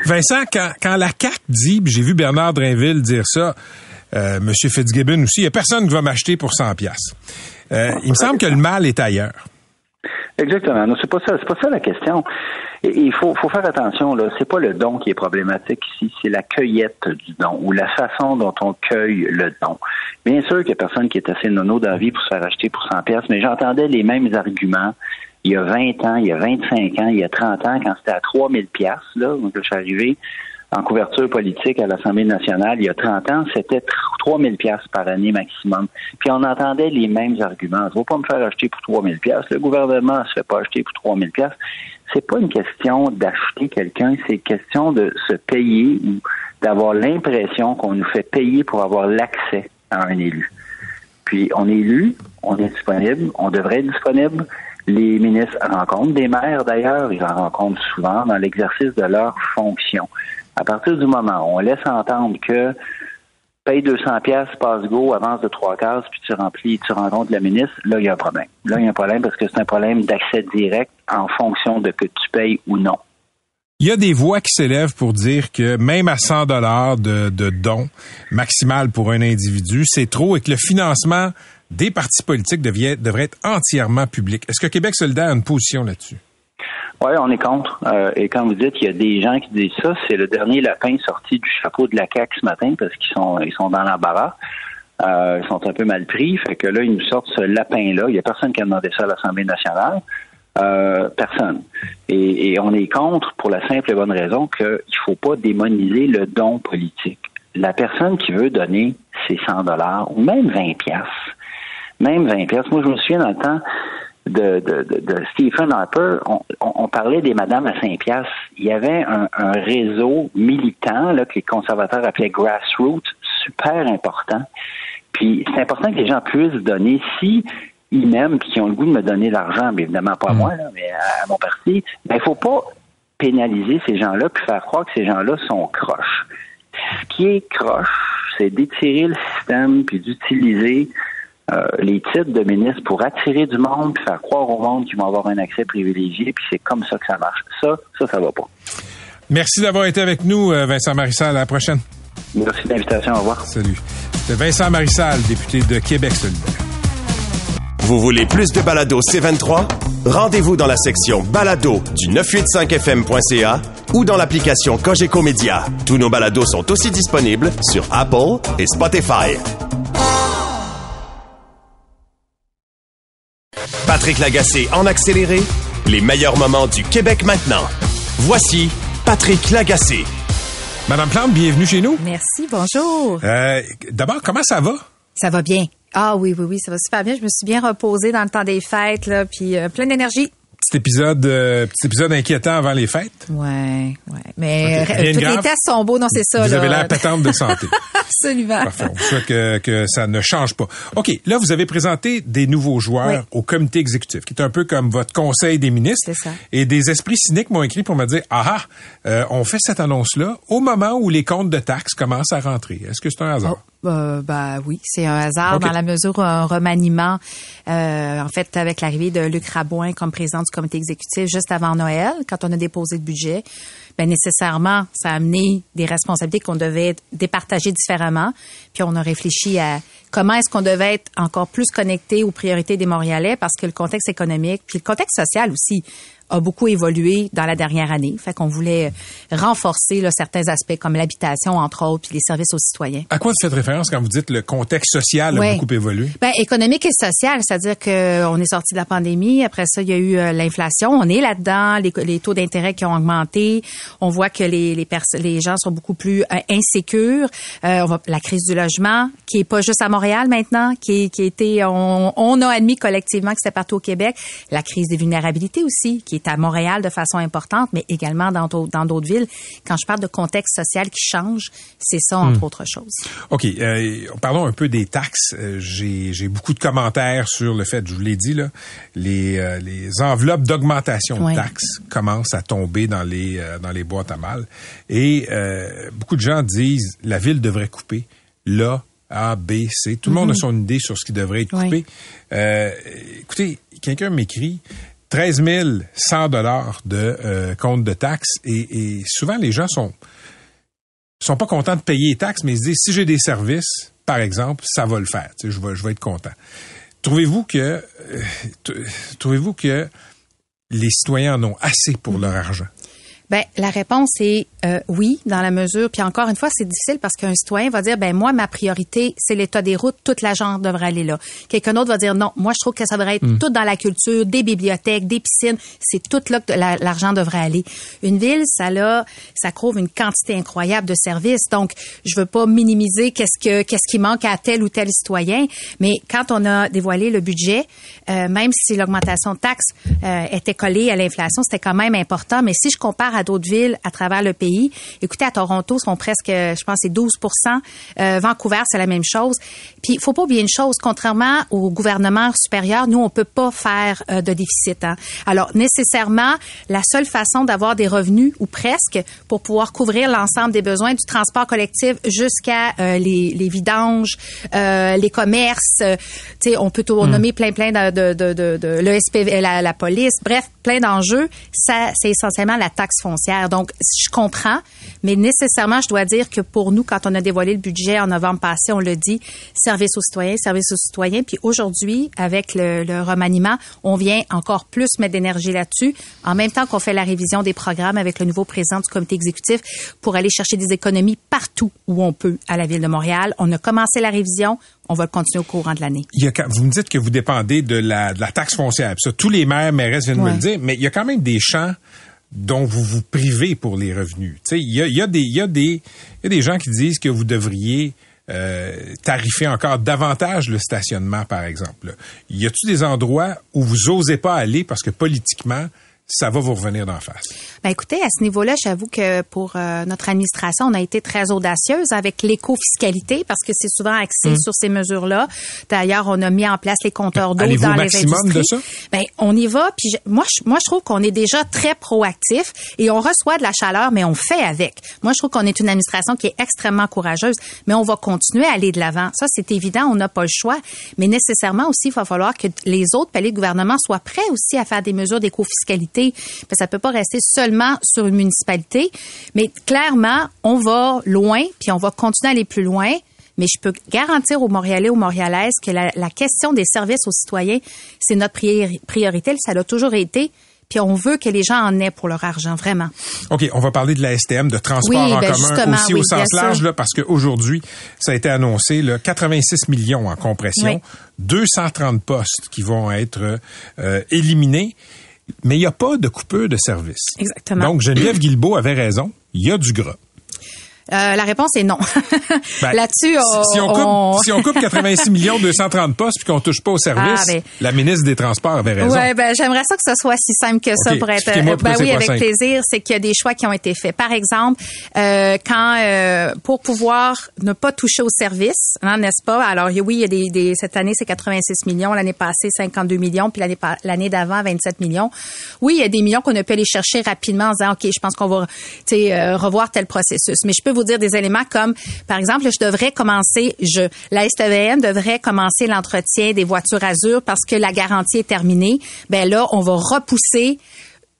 Vincent, quand, la CAC dit, j'ai vu Bernard Drinville dire ça, euh, M. Fitzgibbon aussi, il n'y a personne qui va m'acheter pour 100 pièces. Euh, il me semble que le mal est ailleurs. Exactement. Non, c'est pas ça, pas ça la question. il faut, faire attention là. C'est pas le don qui est problématique ici, c'est la cueillette du don ou la façon dont on cueille le don. Bien sûr qu'il y a personne qui est assez nono dans pour se faire acheter pour 100 pièces, mais j'entendais les mêmes arguments il y a 20 ans, il y a 25 ans, il y a 30 ans, quand c'était à 3000 pièces là, donc je suis arrivé en couverture politique à l'Assemblée nationale il y a 30 ans, c'était 3000 pièces par année maximum. Puis on entendait les mêmes arguments. Je ne pas me faire acheter pour 3000 pièces. Le gouvernement ne se fait pas acheter pour 3000 pièces. C'est pas une question d'acheter quelqu'un, c'est une question de se payer ou d'avoir l'impression qu'on nous fait payer pour avoir l'accès à un élu. Puis on est élu, on est disponible, on devrait être disponible. Les ministres rencontrent des maires d'ailleurs, ils en rencontrent souvent dans l'exercice de leur fonction. À partir du moment où on laisse entendre que paye 200 pièces, passe go, avance de trois cases, puis tu remplis, tu rencontres la ministre, là, il y a un problème. Là, il y a un problème parce que c'est un problème d'accès direct en fonction de que tu payes ou non. Il y a des voix qui s'élèvent pour dire que même à 100 dollars de, de dons maximal pour un individu, c'est trop et que le financement des partis politiques devrait être entièrement public. Est-ce que Québec solidaire a une position là-dessus? Oui, on est contre. Euh, et quand vous dites qu'il y a des gens qui disent ça, c'est le dernier lapin sorti du chapeau de la CAQ ce matin parce qu'ils sont ils sont dans l'embarras. Euh, ils sont un peu mal pris. Fait que là, ils nous sortent ce lapin-là. Il n'y a personne qui a demandé ça à l'Assemblée nationale. Euh, personne. Et, et, on est contre pour la simple et bonne raison qu'il ne faut pas démoniser le don politique. La personne qui veut donner ses 100 dollars ou même 20 pièces même 20 pièces. Moi, je me souviens dans le temps de, de, Stephen Harper, on, parlait des madames à 5 pièces. Il y avait un, réseau militant là, que les conservateurs appelaient grassroots, super important. Puis c'est important que les gens puissent donner si ils m'aiment qu'ils ont le goût de me donner l'argent, mais évidemment pas à mm. moi, mais à, mon parti, ben, il faut pas pénaliser ces gens-là puis faire croire que ces gens-là sont croches. Ce qui est croche, c'est d'étirer le système puis d'utiliser euh, les titres de ministre pour attirer du monde puis faire croire au monde qu'ils vont avoir un accès privilégié, puis c'est comme ça que ça marche. Ça, ça, ça va pas. Merci d'avoir été avec nous, euh, Vincent Marissal. À la prochaine. Merci de l'invitation. Au revoir. Salut. C'est Vincent Marissal, député de Québec solidaire. Vous voulez plus de balado C23? Rendez-vous dans la section balado du 985fm.ca ou dans l'application Cogeco Média. Tous nos balados sont aussi disponibles sur Apple et Spotify. Patrick Lagacé en accéléré, les meilleurs moments du Québec maintenant. Voici Patrick Lagacé. Madame Plante, bienvenue chez nous. Merci, bonjour. Euh, D'abord, comment ça va? Ça va bien. Ah oui, oui, oui, ça va super bien. Je me suis bien reposée dans le temps des fêtes, là, puis euh, plein d'énergie. Petit épisode, euh, petit épisode inquiétant avant les fêtes. Ouais, ouais. Mais tous les tests sont beaux, non, c'est ça. Vous avez l'air pétante de santé. *laughs* Absolument. Parfait. On souhaite que, que ça ne change pas. OK. Là, vous avez présenté des nouveaux joueurs au comité exécutif, qui est un peu comme votre conseil des ministres. C'est ça. Et des esprits cyniques m'ont écrit pour me dire, ah, ah euh, on fait cette annonce-là au moment où les comptes de taxes commencent à rentrer. Est-ce que c'est un hasard? Euh, bah oui, c'est un hasard dans la mesure où un remaniement, euh, en fait, avec l'arrivée de Luc Rabouin comme président du comité exécutif juste avant Noël, quand on a déposé le budget, ben nécessairement, ça a amené des responsabilités qu'on devait départager différemment. Puis on a réfléchi à comment est-ce qu'on devait être encore plus connecté aux priorités des Montréalais parce que le contexte économique, puis le contexte social aussi a beaucoup évolué dans la dernière année. Fait qu'on voulait renforcer là, certains aspects comme l'habitation, entre autres, puis les services aux citoyens. À quoi vous faites référence quand vous dites le contexte social a beaucoup évolué? Ben, économique et social, c'est-à-dire que on est sorti de la pandémie. Après ça, il y a eu euh, l'inflation. On est là-dedans. Les, les taux d'intérêt qui ont augmenté. On voit que les les, les gens sont beaucoup plus euh, insécures. Euh, on va, la crise du logement, qui est pas juste à Montréal maintenant, qui, qui été, on, on a admis collectivement que c'était partout au Québec. La crise des vulnérabilités aussi, qui est à Montréal de façon importante, mais également dans d'autres dans d'autres villes. Quand je parle de contexte social qui change, c'est ça entre Hmm. autres choses. OK. euh, parlons un peu des taxes. Euh, J'ai j'ai beaucoup de commentaires sur le fait, je vous l'ai dit, là, les, euh, les enveloppes d'augmentation de taxes commencent à tomber dans les, dans les boîtes à mal. Et beaucoup de gens disent la ville devrait couper là, A, B, C. Tout le monde a son idée sur ce qui devrait être Oui. coupé. Euh, écoutez, quelqu'un m'écrit 13 100 dollars de euh, compte de taxes et, souvent les gens sont sont pas contents de payer les taxes, mais ils se disent si j'ai des services, par exemple, ça va le faire. Je vais, être content. Trouvez-vous que euh, trouvez-vous que les citoyens en ont assez pour leur argent? Ben la réponse est euh, oui dans la mesure. Puis encore une fois, c'est difficile parce qu'un citoyen va dire ben moi ma priorité c'est l'état des routes, toute l'argent devrait aller là. Quelqu'un d'autre va dire non, moi je trouve que ça devrait être tout dans la culture, des bibliothèques, des piscines, c'est tout là que la- l'argent devrait aller. Une ville, ça là, ça couvre une quantité incroyable de services. Donc je veux pas minimiser qu'est-ce que qu'est-ce qui manque à tel ou tel citoyen, mais quand on a dévoilé le budget, euh, même si l'augmentation de taxes euh, était collée à l'inflation, c'était quand même important. Mais si je compare à d'autres villes à travers le pays, écoutez, à Toronto, sont presque, je pense, c'est 12% euh, Vancouver, c'est la même chose. Puis, il faut pas oublier une chose, contrairement au gouvernement supérieur, nous, on peut pas faire euh, de déficit. hein. Alors, nécessairement, la seule façon d'avoir des revenus, ou presque, pour pouvoir couvrir l'ensemble des besoins du transport collectif jusqu'à euh, les, les vidanges, euh, les commerces, tu sais, on peut tout nommer plein, plein de, de, de, de, de l'ESPV, la, la police, bref, plein d'enjeux. Ça, c'est essentiellement la taxe foncière. Donc, je comprends, mais nécessairement, je dois dire que pour nous, quand on a dévoilé le budget en novembre passé, on l'a dit, service aux citoyens, service aux citoyens. Puis aujourd'hui, avec le, le remaniement, on vient encore plus mettre d'énergie là-dessus, en même temps qu'on fait la révision des programmes avec le nouveau président du comité exécutif pour aller chercher des économies partout où on peut à la ville de Montréal. On a commencé la révision, on va le continuer au courant de l'année. Vous me dites que vous dépendez de la, de la taxe foncière. Ça, tous les maires, mairesses viennent me le dire, mais il y a quand même des champs dont vous vous privez pour les revenus. Il y a, y a y a des, il y a des gens qui disent que vous devriez euh, encore davantage le stationnement, par exemple. Y a-t-il des endroits où vous osez pas aller parce que politiquement, ça va vous revenir d'en face? Ben écoutez, à ce niveau-là, j'avoue que pour euh, notre administration, on a été très audacieuse avec l'éco-fiscalité parce que c'est souvent axé Hum. sur ces mesures-là. D'ailleurs, on a mis en place les compteurs d'eau Allez-vous dans au les maximum de industries. ça? Ben on y va. Puis je- moi, je, moi, je trouve qu'on est déjà très proactif et on reçoit de la chaleur, mais on fait avec. Moi, je trouve qu'on est une administration qui est extrêmement courageuse, mais on va continuer à aller de l'avant. Ça, c'est évident. On n'a pas le choix, mais nécessairement aussi, il va falloir que les autres paliers de gouvernement soient prêts aussi à faire des mesures d'éco-fiscalité. Parce que ça peut pas rester seulement sur une municipalité, mais clairement, on va loin, puis on va continuer à aller plus loin. Mais je peux garantir aux Montréalais, aux Montréalaises que la, la question des services aux citoyens, c'est notre priori- priorité. Ça l'a toujours été. Puis on veut que les gens en aient pour leur argent, vraiment. OK, on va parler de la STM, de transport Oui, en ben commun aussi oui, au sens large, là, parce qu'aujourd'hui, ça a été annoncé, là, 86 millions en compression, Oui. 230 postes qui vont être euh, éliminés, mais il n'y a pas de coupeur de service. Exactement. Donc, Geneviève Guilbeault avait raison, il y a du gras. Euh, la réponse est non. *laughs* Ben, Là-dessus, on, si, si on coupe, on- si on coupe *laughs* 86 millions 230 postes puis qu'on touche pas au service, Ah, ben. la ministre des Transports avait raison. Ouais, ben j'aimerais ça que ce soit si simple que ça Ok, pour être. Ben oui, avec simple. plaisir. C'est qu'il y a des choix qui ont été faits. Par exemple, euh, quand euh, pour pouvoir ne pas toucher au service, hein, n'est-ce pas? Alors oui, il y a des, des cette année c'est 86 millions, l'année passée 52 millions, puis l'année l'année d'avant 27 millions. Oui, il y a des millions qu'on a pu aller chercher rapidement en disant ok, je pense qu'on va, euh, revoir tel processus. Mais je peux vous dire des éléments comme, par exemple, je devrais commencer, je la STVM devrait commencer l'entretien des voitures Azur parce que la garantie est terminée. Ben là, on va repousser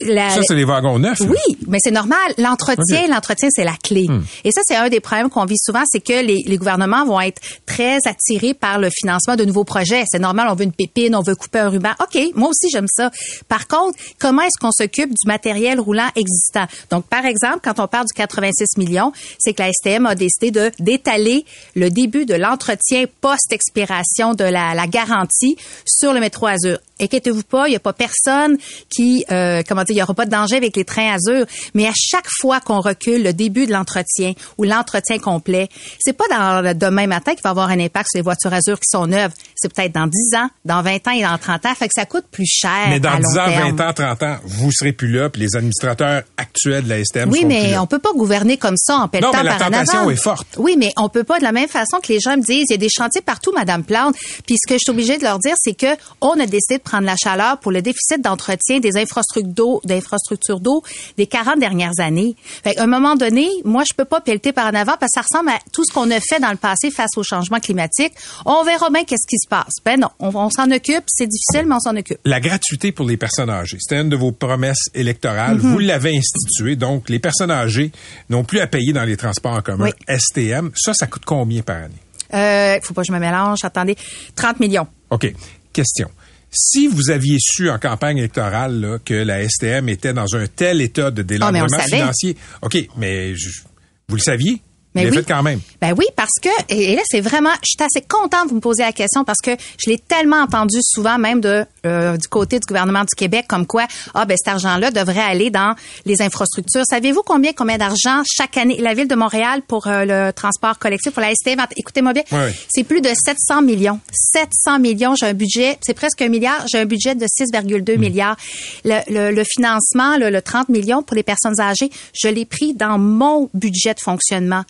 la, Ça, c'est les wagons neufs. là. oui, mais c'est normal. L'entretien, l'entretien, c'est la clé. Hmm. Et ça, c'est un des problèmes qu'on vit souvent, c'est que les, les gouvernements vont être très attirés par le financement de nouveaux projets. C'est normal, on veut une pépine, on veut couper un ruban. OK, moi aussi, j'aime ça. Par contre, comment est-ce qu'on s'occupe du matériel roulant existant? Donc, par exemple, quand on parle du 86 millions, c'est que la STM a décidé de d'étaler le début de l'entretien post-expiration de la, la garantie sur le métro Azur. Inquiétez-vous pas, il n'y a pas personne qui, euh, comment dire, il n'y aura pas de danger avec les trains Azur. Mais à chaque fois qu'on recule le début de l'entretien ou l'entretien complet, c'est pas dans le demain matin qu'il va avoir un impact sur les voitures Azur qui sont neuves. C'est peut-être dans 10 ans, dans 20 ans et dans 30 ans. Fait que ça coûte plus cher Mais dans à 10 long ans, terme. 20 ans, 30 ans, vous serez plus là, puis les administrateurs actuels de la STM Oui, seront plus mais là. on peut pas gouverner comme ça en pelletant Non, mais la par en tentation avant. est forte. Oui, mais on peut pas de la même façon que les gens me disent, il y a des chantiers partout, Madame Plante. Puis ce que je suis obligée de leur dire, c'est que on a décidé de prendre la chaleur pour le déficit d'entretien des infrastructures d'eau, d'infrastructures d'eau des 40 dernières années. Fait à un moment donné, moi, je peux pas pelleter par en avant parce que ça ressemble à tout ce qu'on a fait dans le passé face au changement climatique. On verra bien qu'est-ce qui se passe. Ben non, on, on s'en occupe. C'est difficile, mais on s'en occupe. La gratuité pour les personnes âgées, c'était une de vos promesses électorales. Mhm. Vous l'avez instituée, donc les personnes âgées n'ont plus à payer dans les transports en commun. Oui. STM, ça, ça coûte combien par année? Euh, faut pas que je me mélange. Attendez, 30 millions. OK. Question. Si vous aviez su en campagne électorale là, que la STM était dans un tel état de Ah, délabrement financier, OK, mais je- vous le saviez? Mais oui. fait quand même. Ben oui, parce que, et là, c'est vraiment, je suis assez contente de vous me poser la question parce que je l'ai tellement entendu souvent, même de euh, du côté du gouvernement du Québec, comme quoi, ah ben cet argent-là devrait aller dans les infrastructures. Savez-vous combien, combien d'argent chaque année? La ville de Montréal pour euh, le transport collectif, pour la STM, écoutez-moi bien, Oui, c'est plus de 700 millions. 700 millions, j'ai un budget, c'est presque un milliard, j'ai un budget de 6,2 milliards. Le, le- le financement, le, le 30 millions pour les personnes âgées, je l'ai pris dans mon budget de fonctionnement.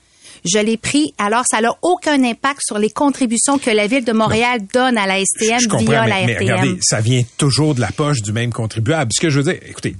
Je l'ai pris, alors ça n'a aucun impact sur les contributions que la Ville de Montréal donne à la STM Je via mais, la mais RTM. regardez, ça vient toujours de la poche du même contribuable. Ce que je veux dire, écoutez,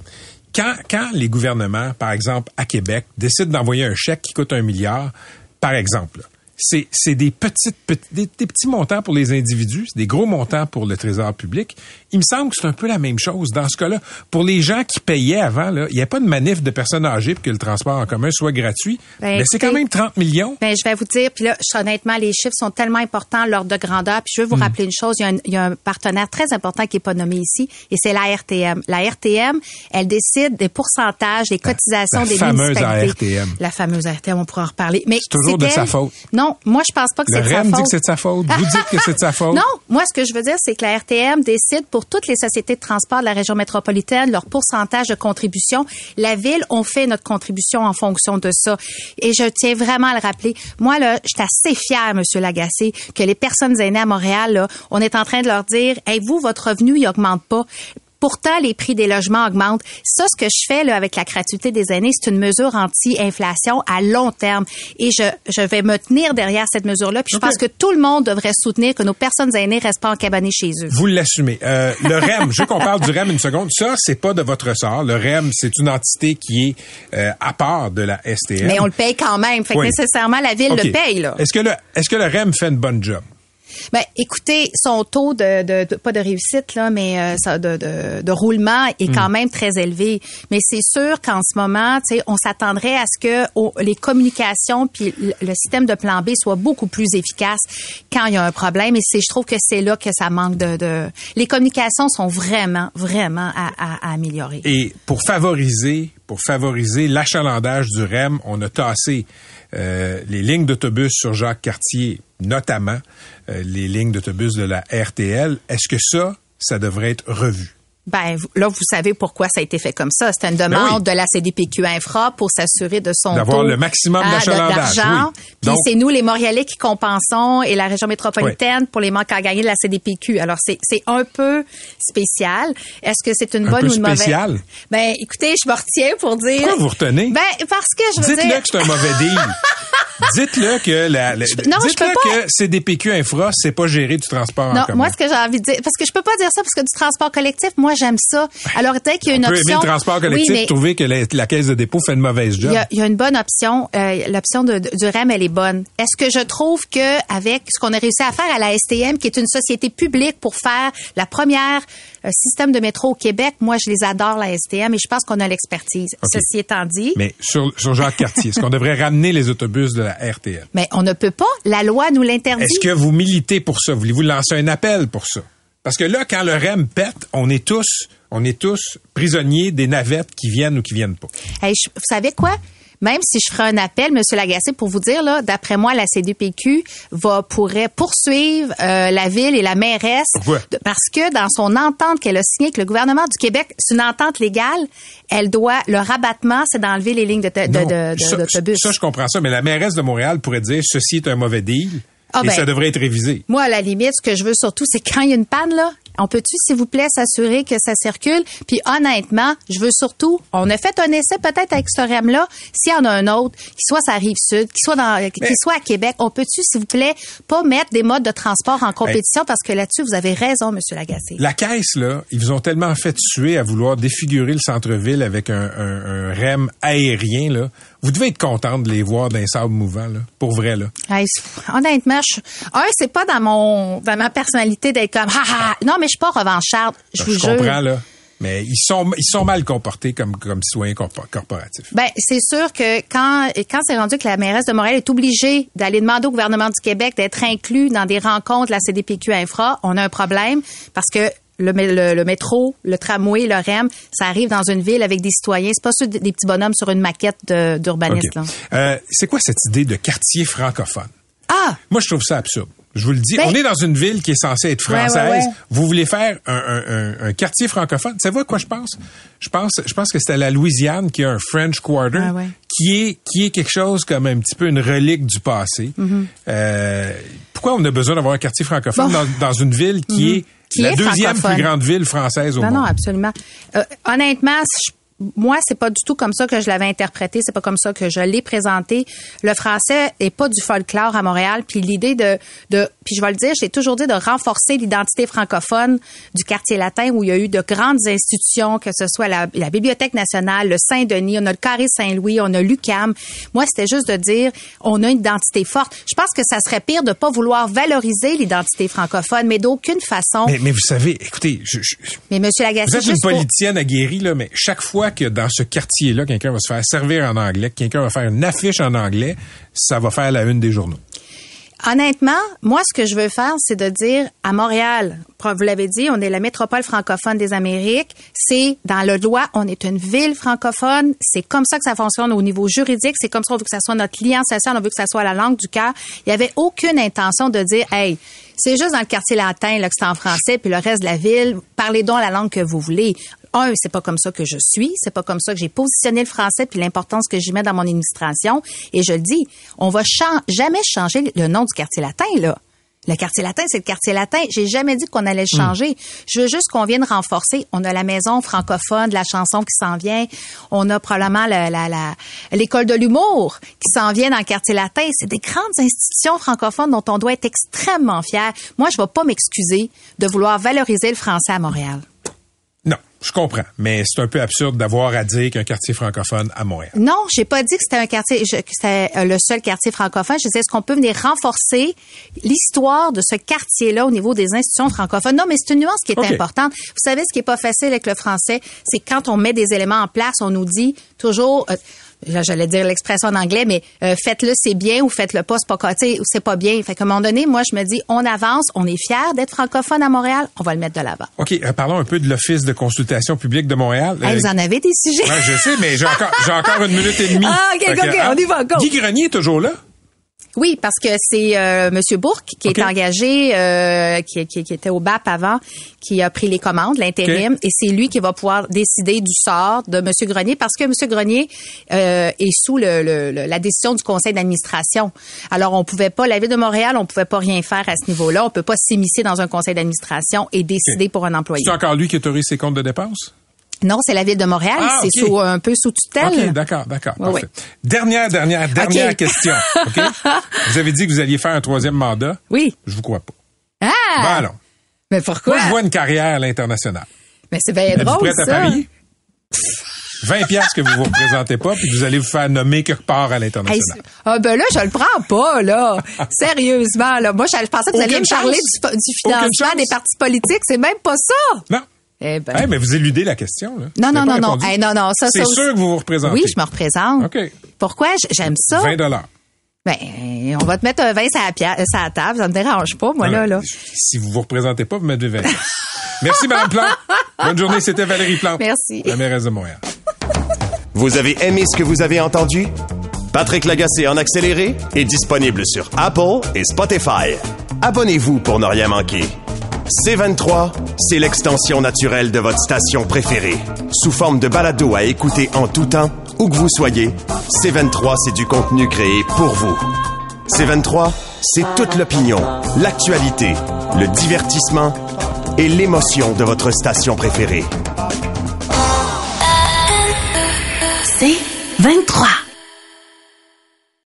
quand, quand les gouvernements, par exemple, à Québec, décident d'envoyer un chèque qui coûte un milliard, par exemple, c'est, c'est des petites, petits- des, des petits montants pour les individus, c'est des gros montants pour le trésor public. Il me semble que c'est un peu la même chose dans ce cas-là. Pour les gens qui payaient avant, là, il n'y a pas de manif de personnes âgées pour que le transport en commun soit gratuit. Ben, mais c'est quand même 30 millions. Ben, je vais vous dire, puis là, honnêtement, les chiffres sont tellement importants, l'ordre de grandeur. Puis je veux vous rappeler une chose, il y, a un, il y a un partenaire très important qui est pas nommé ici, et c'est la RTM. La RTM, elle décide des pourcentages, des cotisations la des fameuse municipalités. ARTM. La fameuse ARTM, on pourra en reparler. Mais C'est toujours de elle- sa faute. Non, moi, je pense pas que c'est de sa REM dit que c'est de sa faute. Vous dites que c'est de sa *laughs* faute. Non, moi, ce que je veux dire, c'est que la RTM décide pour toutes les sociétés de transport de la région métropolitaine leur pourcentage de contribution. La ville, on fait notre contribution en fonction de ça. Et je tiens vraiment à le rappeler. Moi, là, je suis assez fière, Monsieur Lagacé, que les personnes aînées à Montréal, là, on est en train de leur dire, hey, vous, votre revenu, il augmente pas. Pourtant, les prix des logements augmentent. Ça, ce que je fais là, avec la gratuité des aînés, c'est une mesure anti-inflation à long terme. Et je, je vais me tenir derrière cette mesure-là. Puis je pense que tout le monde devrait soutenir que nos personnes aînées restent pas encabanées chez eux. Vous l'assumez. Euh, le REM, je veux qu'on parle du REM une seconde. Ça, c'est pas de votre ressort. Le REM, c'est une entité qui est euh, à part de la STM. Mais on le paye quand même. Fait que nécessairement, la ville le paye, là. Est-ce que le, est-ce que le REM fait une bonne job? Ben, écoutez, son taux de, de, de- pas de réussite là, mais euh, ça, de, de, de roulement est quand même très élevé. Mais c'est sûr qu'en ce moment, tu sais, on s'attendrait à ce que les communications puis le, système de plan B soit beaucoup plus efficace quand il y a un problème. Et c'est, je trouve que c'est là que ça manque de, de. Les communications sont vraiment, vraiment à, à- à améliorer. Et pour favoriser, pour favoriser l'achalandage du REM, on a tassé euh, les lignes d'autobus sur Jacques Cartier, notamment les lignes d'autobus de la RTL. Est-ce que ça, ça devrait être revu? Ben là, vous savez pourquoi ça a été fait comme ça. C'est une demande Ben oui. de la CDPQ Infra pour s'assurer de son D'avoir le maximum d'argent. oui. Puis c'est nous, les Montréalais, qui compensons et la région métropolitaine pour les manques à gagner de la CDPQ. Alors c'est c'est un peu spécial. Est-ce que c'est une Un bonne peu ou une mauvaise? spécial? Ben écoutez, je me retiens pour dire. Pourquoi vous retenez? Ben parce que je veux Dites-le dire. que c'est un mauvais deal. *laughs* Dites-le que la, la- non, je dites-le peux pas. que CDPQ Infra, c'est pas gérer du transport en Non, commun. moi, ce que j'ai envie de dire, parce que je peux pas dire ça parce que du transport collectif, moi, j'aime ça. Alors, dès qu'il y a une On peut option. aimer le transport collectif, oui, mais trouver que la, la caisse de dépôt fait une mauvaise job. il y, a, il y a une bonne option. Euh, L'option de- de- du REM, elle est bonne. Est-ce que je trouve que avec ce qu'on a réussi à faire à la STM, qui est une société publique pour faire la première euh, système de métro au Québec, moi, je les adore, la STM, et je pense qu'on a l'expertise. Ceci étant dit, Mais sur, sur Jacques Cartier, est-ce qu'on devrait ramener les autobus de la RTL? mais on ne peut pas. La loi nous l'interdit. Est-ce que vous militez pour ça? Voulez-vous lancer un appel pour ça? Parce que là, quand le REM pète, on est tous, on est tous prisonniers des navettes qui viennent ou qui viennent pas. Hey, je- vous savez quoi? Même si je ferais un appel, Monsieur Lagacé, pour vous dire, là, d'après moi, la CDPQ va pourrait poursuivre euh, la ville et la mairesse Pourquoi? de- parce que dans son entente qu'elle a signée avec le gouvernement du Québec, c'est une entente légale. Elle doit le rabattement, c'est d'enlever les lignes de- de- Non, de- de- ça, d'autobus. ça, je comprends ça, mais la mairesse de Montréal pourrait dire ceci est un mauvais deal Ah et ben. ça devrait être révisé. Moi, à la limite, ce que je veux surtout, c'est quand il y a une panne, là, on peut-tu, s'il vous plaît, s'assurer que ça circule? Puis honnêtement, je veux surtout, on a fait un essai peut-être avec ce REM-là, s'il y en a un autre, qu'il soit sa rive sud, qu'il soit dans, qu'il soit à Québec, on peut-tu, s'il vous plaît, pas mettre des modes de transport en compétition? Parce que là-dessus, vous avez raison, Monsieur Lagacé. La caisse, là, ils vous ont tellement fait tuer à vouloir défigurer le centre-ville avec un, un- un REM aérien, là. Vous devez être content de les voir d'un sable mouvant, là. Pour vrai, là. Hey, honnêtement, je, un, c'est pas dans mon, dans ma personnalité d'être comme, ha ha, non, mais je suis pas revancharde, je vous je jure. comprends, là. Mais ils sont, ils sont mal comportés comme, comme citoyens corpo- corporatifs. Ben, c'est sûr que quand, quand c'est rendu que la mairesse de Montréal est obligée d'aller demander au gouvernement du Québec d'être inclus dans des rencontres de la CDPQ Infra, on a un problème parce que le, mé- le, le métro, le tramway, le REM, ça arrive dans une ville avec des citoyens. C'est pas ceux des petits bonhommes sur une maquette de- d'urbanistes. OK. là. Euh, c'est quoi cette idée de quartier francophone? Ah! Moi, je trouve ça absurde. Je vous le dis, Ben- on est dans une ville qui est censée être Ouais, ouais, française. ouais. Vous voulez faire un, un- un- un quartier francophone? Savez-vous à quoi je pense? Je pense, je pense que c'était la Louisiane qui a un French Quarter, Ah qui est qui est quelque chose comme un petit peu une relique du passé. Mm-hmm. Euh, pourquoi on a besoin d'avoir un quartier francophone Bon. dans, dans une ville qui est Mm-hmm. Qui la est deuxième plus grande ville française au Non, monde? non, absolument. Euh, honnêtement, je- moi, c'est pas du tout comme ça que je l'avais interprété. C'est pas comme ça que je l'ai présenté. Le français est pas du folklore à Montréal. Puis l'idée de, de, puis je vais le dire, j'ai toujours dit de renforcer l'identité francophone du quartier latin où il y a eu de grandes institutions, que ce soit la, la Bibliothèque nationale, le Saint-Denis, on a le Carré Saint-Louis, on a l'UCAM. Moi, c'était juste de dire, on a une identité forte. Je pense que ça serait pire de pas vouloir valoriser l'identité francophone, mais d'aucune façon. Mais, mais vous savez, écoutez, je, je- Mais Monsieur Lagacé, Vous êtes une juste pour- politicienne aguerrie, là, mais chaque fois que dans ce quartier-là, quelqu'un va se faire servir en anglais, que quelqu'un va faire une affiche en anglais, ça va faire la une des journaux. Honnêtement, moi, ce que je veux faire, c'est de dire à Montréal, vous l'avez dit, on est la métropole francophone des Amériques. C'est dans le loi, on est une ville francophone. C'est comme ça que ça fonctionne au niveau juridique. C'est comme ça, on veut que ça soit notre lien social, on veut que ça soit la langue du cœur. Il y avait aucune intention de dire, hey, c'est juste dans le quartier latin là, que français, puis le reste de la ville, parlez donc la langue que vous voulez. Un, c'est pas comme ça que je suis, c'est pas comme ça que j'ai positionné le français puis l'importance que j'y mets dans mon administration. Et je le dis, on va jamais changer le nom du quartier latin là. Le quartier latin, c'est le quartier latin. J'ai jamais dit qu'on allait le changer. Je veux juste qu'on vienne renforcer. On a la maison francophone de la chanson qui s'en vient. On a probablement la- la- la- l'école de l'humour qui s'en vient dans le quartier latin. C'est des grandes institutions francophones dont on doit être extrêmement fier. Moi, je vais pas m'excuser de vouloir valoriser le français à Montréal. Je comprends, mais c'est un peu absurde d'avoir à dire qu'un quartier francophone à Montréal. Non, j'ai pas dit que c'était un quartier, je- que c'était euh, le seul quartier francophone. Je disais, est-ce qu'on peut venir renforcer l'histoire de ce quartier-là au niveau des institutions francophones? Non, mais c'est une nuance qui est importante. Vous savez, ce qui est pas facile avec le français, c'est quand on met des éléments en place, on nous dit toujours, euh, j'allais dire l'expression en anglais, mais euh, faites-le, c'est bien, ou faites-le pas, c'est pas, ou c'est pas bien. Fait qu'à un moment donné, moi, je me dis, on avance, on est fiers d'être francophone à Montréal, on va le mettre de l'avant. OK, euh, parlons un peu de l'Office de consultation publique de Montréal. Hey, vous en avez des sujets? ouais, je sais, mais j'ai encore, j'ai encore une minute et demie. *laughs* Ah, OK, OK, que, OK, hein, on y va, go. Guy Grenier est toujours là? Oui, parce que c'est euh, Monsieur Bourque qui est engagé, euh, qui, qui- qui était au BAP avant, qui a pris les commandes, l'intérim, et c'est lui qui va pouvoir décider du sort de Monsieur Grenier, parce que Monsieur Grenier euh, est sous le, le- le- la décision du conseil d'administration. Alors, on pouvait pas, la ville de Montréal, on pouvait pas rien faire à ce niveau-là. On peut pas s'immiscer dans un conseil d'administration et décider pour un employé. C'est encore lui qui autorise ses comptes de dépenses? Non, c'est la ville de Montréal. Ah, c'est un peu sous tutelle. OK, d'accord, d'accord. Dernière, dernière, dernière *laughs* question. Vous avez dit que vous alliez faire un troisième mandat. Oui. Je vous crois pas. Ah! Ben allons. mais pourquoi? Moi, je vois une carrière à l'international. Mais c'est bien drôle, prête à ça. parier? 20 piastres que vous vous représentez pas, puis vous allez vous faire nommer quelque part à l'international. ah ben là, je le prends pas, là. Sérieusement, là. Moi, je, pensais que vous alliez Aucune me parler du, du financement des partis politiques. C'est même pas ça. non. Eh ben. Hey, mais vous éludez la question, là. non, Vous non, non, non. Hey, non, non. Ça, C'est ça sûr que vous vous représentez. Oui, je me représente. OK. Pourquoi? J'aime ça. 20 dollars. Ben, on va te mettre un 20 sur la, pia- sur la table. Ça me dérange pas, moi, là, là. Si vous vous représentez pas, vous mettez 20 piastres. *laughs* Merci, Mme Plante. Bonne journée. C'était Valérie Plante. Merci. La mairesse de Montréal. Vous avez aimé ce que vous avez entendu? Patrick Lagacé en accéléré est disponible sur Apple et Spotify. Abonnez-vous pour ne rien manquer. C23, c'est l'extension naturelle de votre station préférée. Sous forme de balado à écouter en tout temps, où que vous soyez, C23, c'est du contenu créé pour vous. C23, c'est toute l'opinion, l'actualité, le divertissement et l'émotion de votre station préférée. C'est 23.